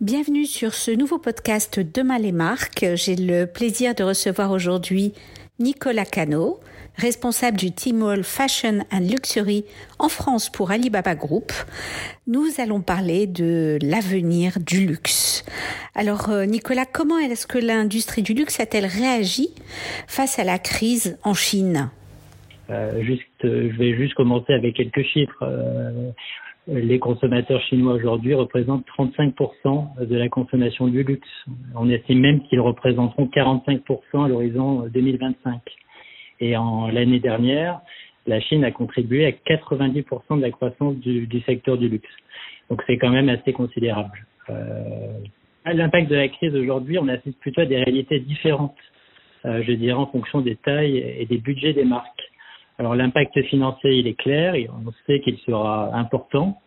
Bienvenue sur ce nouveau podcast Demain les marques. J'ai le plaisir de recevoir aujourd'hui Nicolas Cano, responsable du Tmall Fashion and Luxury en France pour Alibaba Group. Nous allons parler de l'avenir du luxe. Alors euh, Nicolas, comment est-ce que l'industrie du luxe a-t-elle réagi face à la crise en Chine? Euh, juste, je vais juste commencer avec quelques chiffres. Euh, les consommateurs chinois aujourd'hui représentent 35% de la consommation du luxe. On estime même qu'ils représenteront 45% à l'horizon 2025. Et en l'année dernière, la Chine a contribué à 90% de la croissance du, du, secteur du luxe. Donc c'est quand même assez considérable. Euh, L'impact de la crise aujourd'hui, on assiste plutôt à des réalités différentes, euh, je dirais, en fonction des tailles et des budgets des marques. Alors l'impact financier, il est clair, on sait qu'il sera important.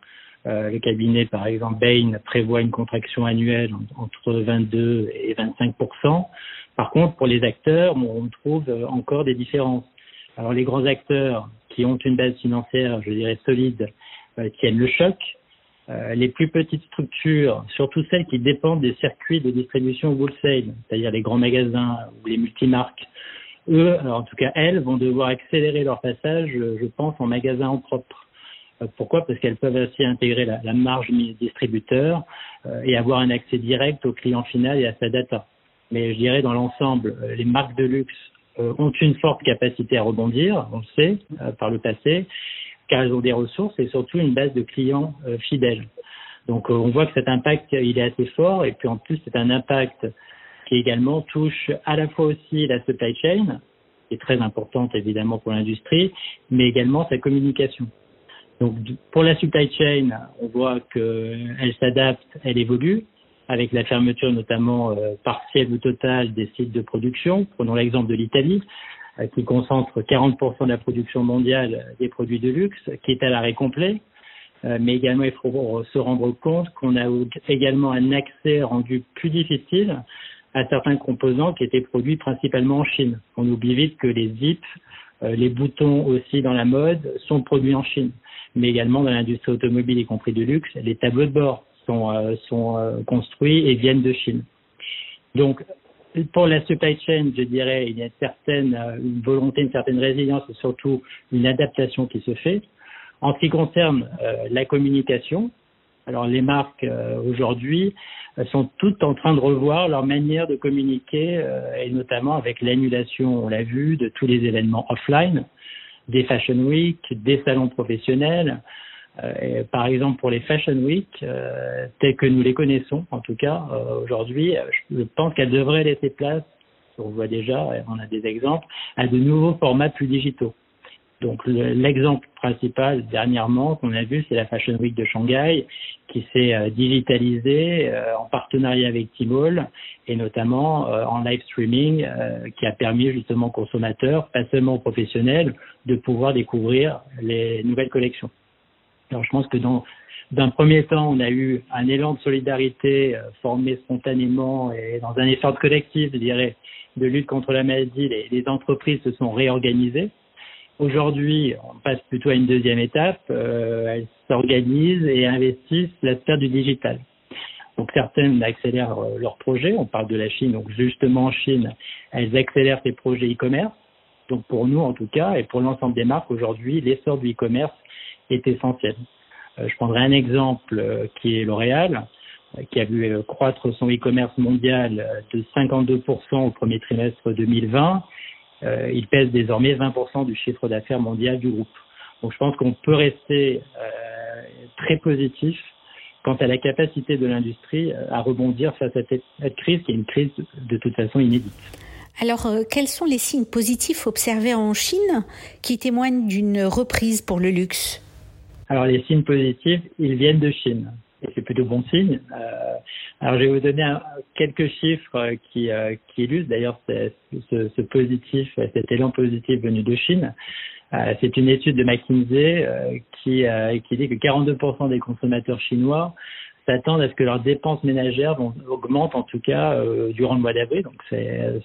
Euh, le cabinet, par exemple, Bain prévoit une contraction annuelle entre 22 et 25% Par contre, pour les acteurs, on trouve encore des différences. Alors les grands acteurs qui ont une base financière, je dirais solide, euh, tiennent le choc. Euh, les plus petites structures, surtout celles qui dépendent des circuits de distribution wholesale, c'est-à-dire les grands magasins ou les multimarques, eux, en tout cas elles, vont devoir accélérer leur passage, je pense, en magasin en propre. Euh, pourquoi? Parce qu'elles peuvent aussi intégrer la, la marge distributeur euh, et avoir un accès direct au client final et à sa data. Mais je dirais dans l'ensemble, euh, les marques de luxe ont une forte capacité à rebondir, on le sait par le passé, car elles ont des ressources et surtout une base de clients fidèles. Donc on voit que cet impact il est assez fort et puis en plus c'est un impact qui également touche à la fois aussi la supply chain, qui est très importante évidemment pour l'industrie, mais également sa communication. Donc pour la supply chain, on voit qu'elle s'adapte, elle évolue, avec la fermeture notamment euh, partielle ou totale des sites de production. Prenons l'exemple de l'Italie, euh, qui concentre 40% de la production mondiale des produits de luxe, qui est à l'arrêt complet. Euh, mais également, il faut se rendre compte qu'on a également un accès rendu plus difficile à certains composants qui étaient produits principalement en Chine. On oublie vite que les zips, euh, les boutons aussi dans la mode sont produits en Chine, mais également dans l'industrie automobile, y compris de luxe, les tableaux de bord sont, euh, sont euh, construits et viennent de Chine. Donc, pour la supply chain, je dirais, il y a une certaine volonté, une certaine résilience et surtout une adaptation qui se fait. En ce qui concerne la communication, alors les marques aujourd'hui sont toutes en train de revoir leur manière de communiquer, euh, et notamment avec l'annulation, on l'a vu, de tous les événements offline, des Fashion Week, des salons professionnels. Euh, par exemple, pour les Fashion Week, euh, tels que nous les connaissons, en tout cas aujourd'hui, je pense qu'elles devraient laisser place, on voit déjà, on a des exemples, à de nouveaux formats plus digitaux. Donc l'exemple principal dernièrement qu'on a vu, c'est la Fashion Week de Shanghai qui s'est euh, digitalisée euh, en partenariat avec Tmall et notamment euh, en live streaming qui a permis justement aux consommateurs, pas seulement aux professionnels, de pouvoir découvrir les nouvelles collections. Alors je pense que dans d'un premier temps, on a eu un élan de solidarité formé spontanément et dans un effort collectif, je dirais, de lutte contre la maladie, les, les entreprises se sont réorganisées Aujourd'hui, on passe plutôt à une deuxième étape. Euh, elles s'organisent et investissent la sphère du digital. Donc certaines accélèrent euh, leurs projets. On parle de la Chine. Donc justement en Chine, elles accélèrent ses projets e-commerce. Donc pour nous en tout cas et pour l'ensemble des marques aujourd'hui, l'essor du e-commerce est essentiel. Euh, je prendrai un exemple euh, qui est L'Oréal, qui a vu croître son e-commerce mondial de 52% au premier trimestre 2020 euh, il pèse désormais 20% du chiffre d'affaires mondial du groupe. Donc je pense qu'on peut rester euh, très positif quant à la capacité de l'industrie euh, à rebondir face à cette crise qui est une crise de toute façon inédite. Alors, quels sont les signes positifs observés en Chine qui témoignent d'une reprise pour le luxe? Alors, les signes positifs, ils viennent de Chine et c'est plutôt bon signe. Euh, alors je vais vous donner quelques chiffres qui, euh, qui illustrent d'ailleurs ce, ce, ce, positif, cet élan positif venu de Chine. Euh, c'est une étude de McKinsey euh, qui, qui dit que 42% des consommateurs chinois s'attendent à ce que leurs dépenses ménagères vont, augmentent en tout cas euh, durant le mois d'avril. Donc c'est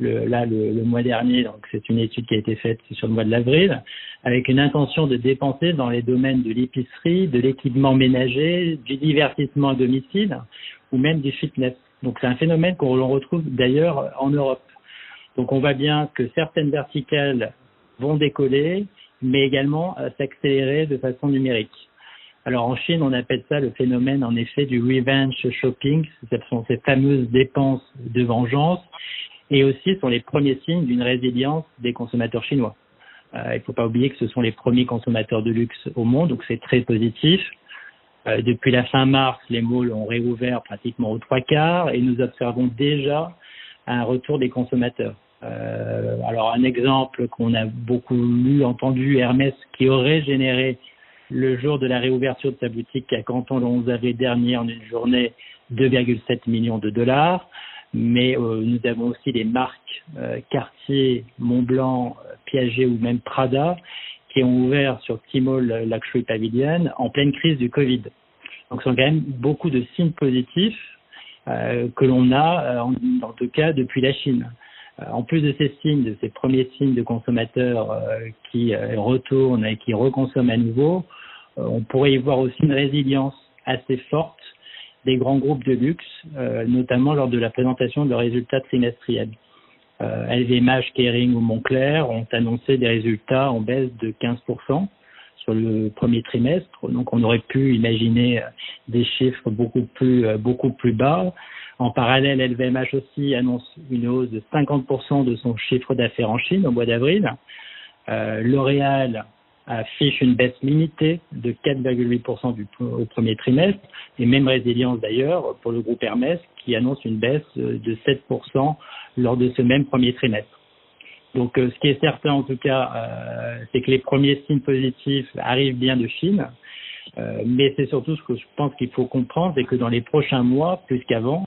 le, là le, mois dernier, donc c'est une étude qui a été faite sur le mois de l'avril, avec une intention de dépenser dans les domaines de l'épicerie, de l'équipement ménager, du divertissement à domicile ou même du fitness. Donc c'est un phénomène qu'on retrouve d'ailleurs en Europe. Donc on voit bien que certaines verticales vont décoller, mais également euh, s'accélérer de façon numérique. Alors en Chine, on appelle ça le phénomène en effet du revenge shopping. Ce sont ces fameuses dépenses de vengeance et aussi sont les premiers signes d'une résilience des consommateurs chinois. Euh, il ne faut pas oublier que ce sont les premiers consommateurs de luxe au monde, donc c'est très positif. Euh, depuis la fin mars, les malls ont réouvert pratiquement aux trois quarts et nous observons déjà un retour des consommateurs. Euh, alors un exemple qu'on a beaucoup lu, entendu, Hermès qui aurait généré le jour de la réouverture de sa boutique à Canton le 11 avril dernier en une journée 2,7 millions de dollars. Mais euh, nous avons aussi les marques euh, Cartier, Montblanc, Piaget ou même Prada qui ont ouvert sur Tmall Luxury Pavilion en pleine crise du Covid. Donc ce sont quand même beaucoup de signes positifs euh, que l'on a, en, en, tout cas depuis la Chine. En plus de ces signes, de ces premiers signes de consommateurs qui retournent et qui reconsomment à nouveau, euh, on pourrait y voir aussi une résilience assez forte des grands groupes de luxe, euh, notamment lors de la présentation de résultats trimestriels. LVMH, euh, Kering ou Montclair ont annoncé des résultats en baisse de 15% sur le premier trimestre. Donc, on aurait pu imaginer des chiffres beaucoup plus, beaucoup plus bas. En parallèle, LVMH aussi annonce une hausse de 50% de son chiffre d'affaires en Chine au mois d'avril. L'Oréal affiche une baisse limitée de 4,8% au premier trimestre, et même résilience d'ailleurs pour le groupe Hermès qui annonce une baisse de 7% lors de ce même premier trimestre. Donc euh, ce qui est certain en tout cas, euh, c'est que les premiers signes positifs arrivent bien de Chine, euh, mais c'est surtout ce que je pense qu'il faut comprendre, c'est que dans les prochains mois, plus qu'avant,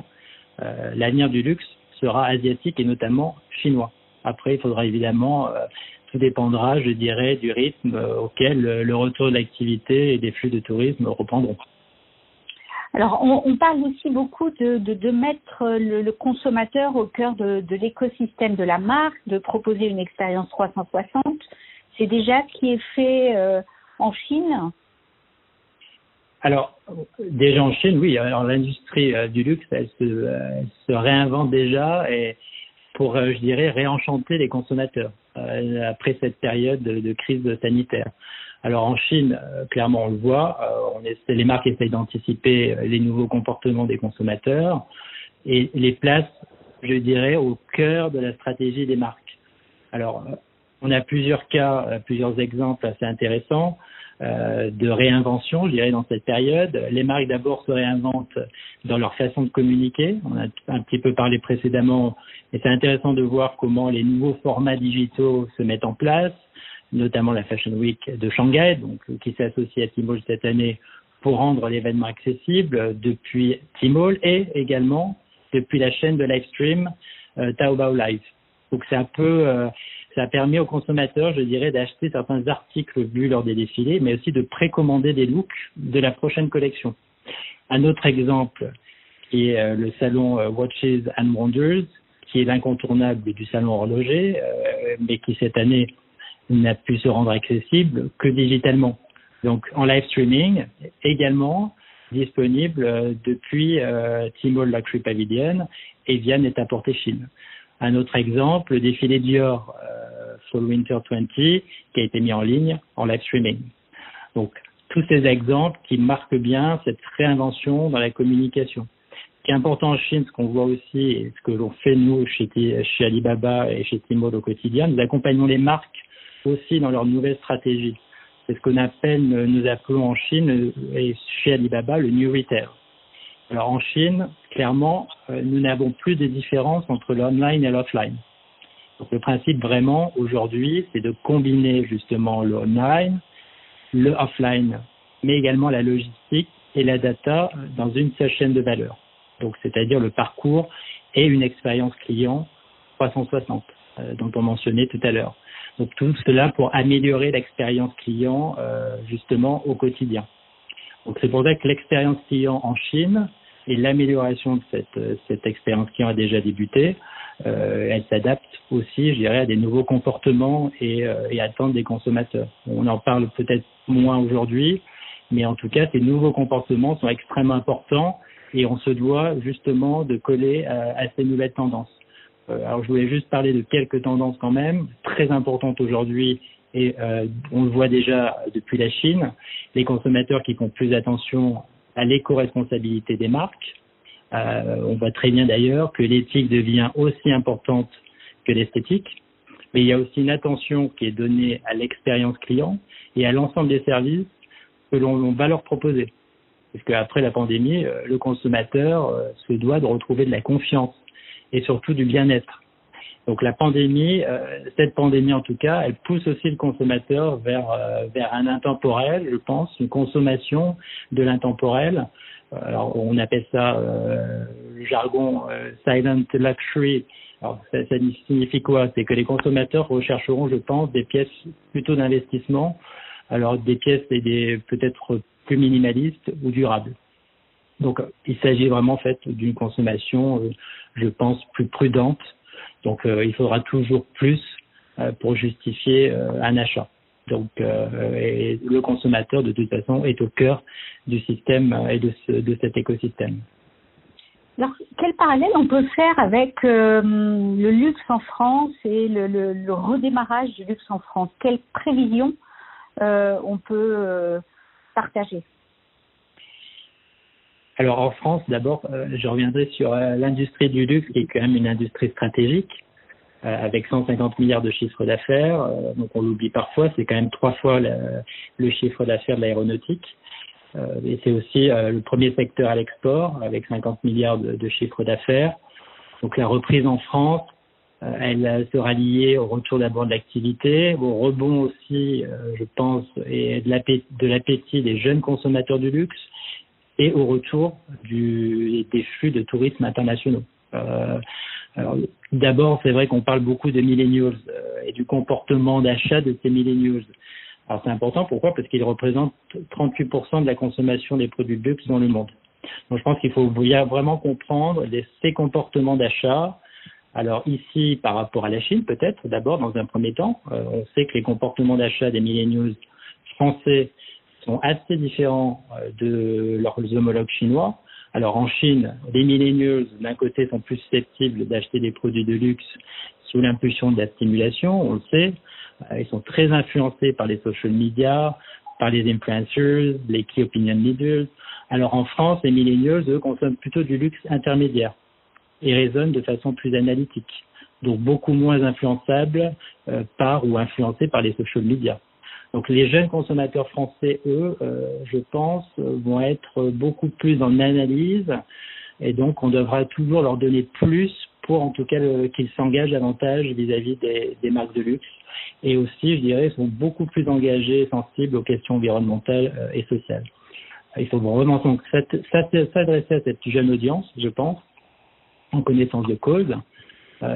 l'avenir du luxe sera asiatique et notamment chinois. Après, il faudra évidemment tout dépendra, je dirais, du rythme euh, auquel le retour de l'activité et des flux de tourisme reprendront. Alors, on, parle aussi beaucoup de, mettre le, consommateur au cœur de, l'écosystème de la marque, de proposer une expérience 360. C'est déjà ce qui est fait euh, en Chine alors, déjà en Chine, oui. Alors, l'industrie euh, du luxe, elle se, elle se, réinvente déjà et pour, je dirais, réenchanter les consommateurs. Euh, après cette période de, crise sanitaire. Alors en Chine, euh, clairement on le voit, euh, on essaie, les marques essayent d'anticiper les nouveaux comportements des consommateurs et les placent, je dirais, au cœur de la stratégie des marques. Alors on a plusieurs cas, plusieurs exemples assez intéressants. Euh, de réinvention, je dirais, dans cette période. Les marques d'abord se réinventent dans leur façon de communiquer. On a un petit peu parlé précédemment, et c'est intéressant de voir comment les nouveaux formats digitaux se mettent en place, notamment la Fashion Week de Shanghai, donc qui s'associe à Tmall cette année pour rendre l'événement accessible depuis Tmall et également depuis la chaîne de live stream euh, Taobao Live. Donc c'est un peu euh, ça a aux consommateurs, je dirais, d'acheter certains articles vus lors des défilés, mais aussi de précommander des looks de la prochaine collection. Un autre exemple qui est euh, le salon euh, Watches and Wonders, qui est l'incontournable du salon horloger, euh, mais qui cette année n'a pu se rendre accessible que digitalement. Donc en live streaming, également disponible depuis Tmall Luxury Pavilion et via Net-a-Porter Chine. Un autre exemple, le défilé Dior euh, Fall Winter 20 qui a été mis en ligne en live streaming. Donc, tous ces exemples qui marquent bien cette réinvention dans la communication. Ce qui est important en Chine, ce qu'on voit aussi et ce que l'on fait nous chez, Alibaba et chez Tmall au quotidien, nous accompagnons les marques aussi dans leur nouvelle stratégie. C'est ce qu'on appelle, nous appelons en Chine et chez Alibaba le New Retail. Alors en Chine, clairement, euh, nous n'avons plus de différence entre l'online et l'offline. Donc le principe vraiment aujourd'hui, c'est de combiner justement le online, le offline, mais également la logistique et la data dans une seule chaîne de valeur. Donc c'est-à-dire le parcours et une expérience client 360 euh, dont on mentionnait tout à l'heure. Donc tout cela pour améliorer l'expérience client euh, justement au quotidien. Donc c'est pour ça que l'expérience client en Chine et l'amélioration de cette, cette expérience client a déjà débuté. Euh, elle s'adapte aussi, je dirais, à des nouveaux comportements et, euh, et attentes des consommateurs. On en parle peut-être moins aujourd'hui, mais en tout cas, ces nouveaux comportements sont extrêmement importants et on se doit justement de coller à, à ces nouvelles tendances. Euh, alors, je voulais juste parler de quelques tendances quand même, très importantes aujourd'hui et euh, on le voit déjà depuis la Chine, les consommateurs qui font plus attention à l'éco-responsabilité des marques. Euh, on voit très bien d'ailleurs que l'éthique devient aussi importante que l'esthétique, mais il y a aussi une attention qui est donnée à l'expérience client et à l'ensemble des services que l'on va leur proposer. Parce qu'après la pandémie, euh, le consommateur euh, se doit de retrouver de la confiance et surtout du bien-être. Donc la pandémie, euh, cette pandémie en tout cas, elle pousse aussi le consommateur vers vers un intemporel, je pense, une consommation de l'intemporel. Alors on appelle ça euh, le jargon silent luxury. Alors ça, ça signifie quoi? C'est que les consommateurs rechercheront, je pense, des pièces plutôt d'investissement. Alors des pièces et des peut-être plus minimaliste ou durable. Donc, il s'agit vraiment en fait d'une consommation, euh, je pense, plus prudente. Donc, euh, il faudra toujours plus euh, pour justifier un achat. Donc, et le consommateur, de toute façon, est au cœur du système et de, ce, de cet écosystème. Alors, quel parallèle on peut faire avec euh, le luxe en France et le, le, le, redémarrage du luxe en France? Quelles prévisions euh, on peut euh, partager? Alors en France, d'abord, euh, je reviendrai sur euh, l'industrie du luxe, qui est quand même une industrie stratégique, euh, avec 150 milliards de chiffre d'affaires. Donc on l'oublie parfois, c'est quand même trois fois le, chiffre d'affaires de l'aéronautique. Et c'est aussi le premier secteur à l'export, avec 50 milliards de, de chiffre d'affaires. Donc la reprise en France, elle sera liée au retour d'abord de l'activité, au rebond aussi, je pense, et de l'appétit des jeunes consommateurs du luxe et au retour des flux de tourisme internationaux. Euh, D'abord, c'est vrai qu'on parle beaucoup de millennials euh, et du comportement d'achat de ces millennials. Alors c'est important, pourquoi? Parce qu'ils représentent 38% de la consommation des produits de luxe dans le monde. Donc je pense qu'il faut vraiment comprendre ces comportements d'achat. Alors ici, par rapport à la Chine, peut-être d'abord dans un premier temps, euh, on sait que les comportements d'achat des millennials français sont assez différents euh, de leurs homologues chinois. Alors en Chine, les millennials, d'un côté, sont plus susceptibles d'acheter des produits de luxe sous l'impulsion de la stimulation, on le sait. Euh, ils sont très influencés par les social media, par les influencers, les key opinion leaders. Alors en France, les millennials, eux, consomment plutôt du luxe intermédiaire et raisonnent de façon plus analytique, donc beaucoup moins influençables euh, par ou influencés par les social media. Donc les jeunes consommateurs français, eux, euh, je pense, vont être beaucoup plus en analyse et donc on devra toujours leur donner plus pour en tout cas qu'ils s'engagent davantage vis-à-vis des, des, marques de luxe. Et aussi, je dirais, sont beaucoup plus engagés et sensibles aux questions environnementales euh, et sociales. Il faut vraiment s'adresser à cette jeune audience, je pense, en connaissance de cause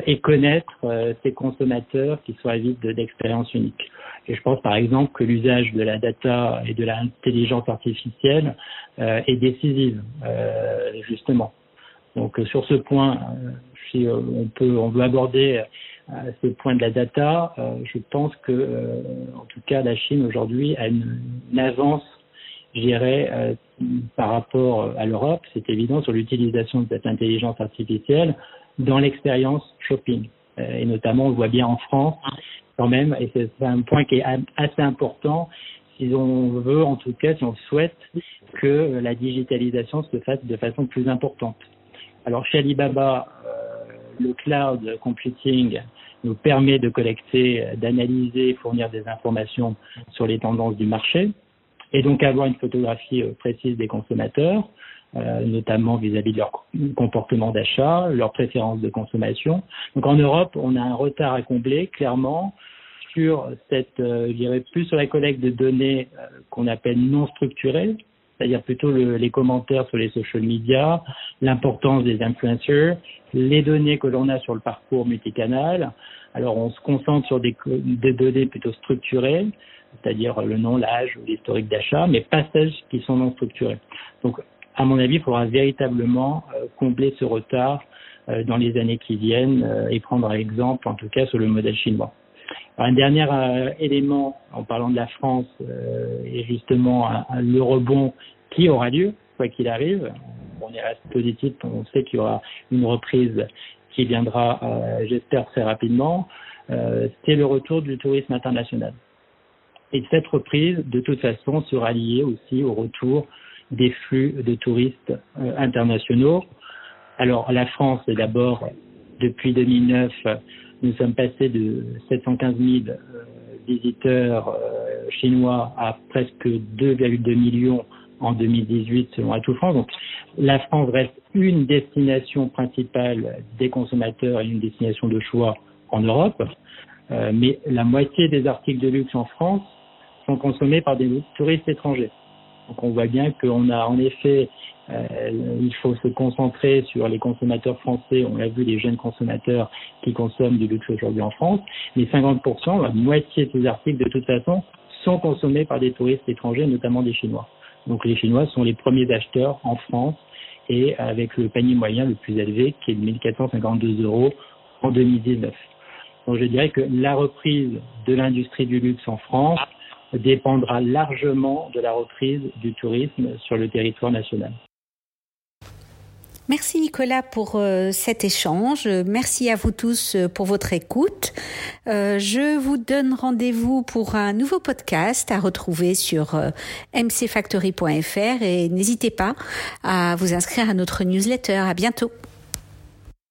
et connaître euh, ces consommateurs qui soient avides d'expériences uniques. Et je pense par exemple que l'usage de la data et de l'intelligence artificielle euh, est décisive, euh, justement. Donc sur ce point, si on peut, on veut aborder ce point de la data, je pense que, en tout cas, la Chine aujourd'hui a une, une avance, je dirais, par rapport à l'Europe. C'est évident sur l'utilisation de cette intelligence artificielle dans l'expérience shopping. Euh, et notamment, on le voit bien en France quand même, et c'est un point qui est assez important si on veut, en tout cas, si on souhaite que la digitalisation se fasse de façon plus importante. Alors chez Alibaba, euh, le cloud computing nous permet de collecter, d'analyser, fournir des informations sur les tendances du marché et donc avoir une photographie euh, précise des consommateurs. Euh, notamment vis-à-vis -vis de leur comportement d'achat, leurs préférences de consommation. Donc en Europe, on a un retard à combler, clairement, sur cette, euh, je dirais plus sur la collecte de données euh, qu'on appelle non structurées, c'est-à-dire plutôt le, les commentaires sur les social media, l'importance des influencers, les données que l'on a sur le parcours multicanal. Alors on se concentre sur des, des données plutôt structurées, c'est-à-dire le nom, l'âge ou l'historique d'achat, mais pas celles qui sont non structurées. Donc, à mon avis, il faudra véritablement combler ce retard dans les années qui viennent et prendre exemple, en tout cas, sur le modèle chinois. un dernier élément, en parlant de la France, est justement le rebond qui aura lieu, quoi qu'il arrive. On est reste positif, on sait qu'il y aura une reprise qui viendra, euh, j'espère, très rapidement. Euh, c'est le retour du tourisme international. Et cette reprise, de toute façon, sera liée aussi au retour des flux de touristes euh, internationaux. Alors, la France, d'abord, depuis 2009, nous sommes passés de 715 000 visiteurs chinois à presque 2,2 millions en 2018 selon Atout France. Donc la France reste une destination principale des consommateurs et une destination de choix en Europe. Euh, mais la moitié des articles de luxe en France sont consommés par des touristes étrangers. Donc on voit bien qu'on a en effet, euh, il faut se concentrer sur les consommateurs français. On l'a vu, les jeunes consommateurs qui consomment du luxe aujourd'hui en France. Mais 50%, la moitié de ces articles de toute façon, sont consommés par des touristes étrangers, notamment des Chinois. Donc les Chinois sont les premiers acheteurs en France et avec le panier moyen le plus élevé qui est de 1452 euros en 2019. Donc je dirais que la reprise de l'industrie du luxe en France dépendra largement de la reprise du tourisme sur le territoire national. Merci Nicolas pour euh, cet échange. Merci à vous tous euh, pour votre écoute. Euh, je vous donne rendez-vous pour un nouveau podcast à retrouver sur mcfactory.fr et n'hésitez pas à vous inscrire à notre newsletter. À bientôt.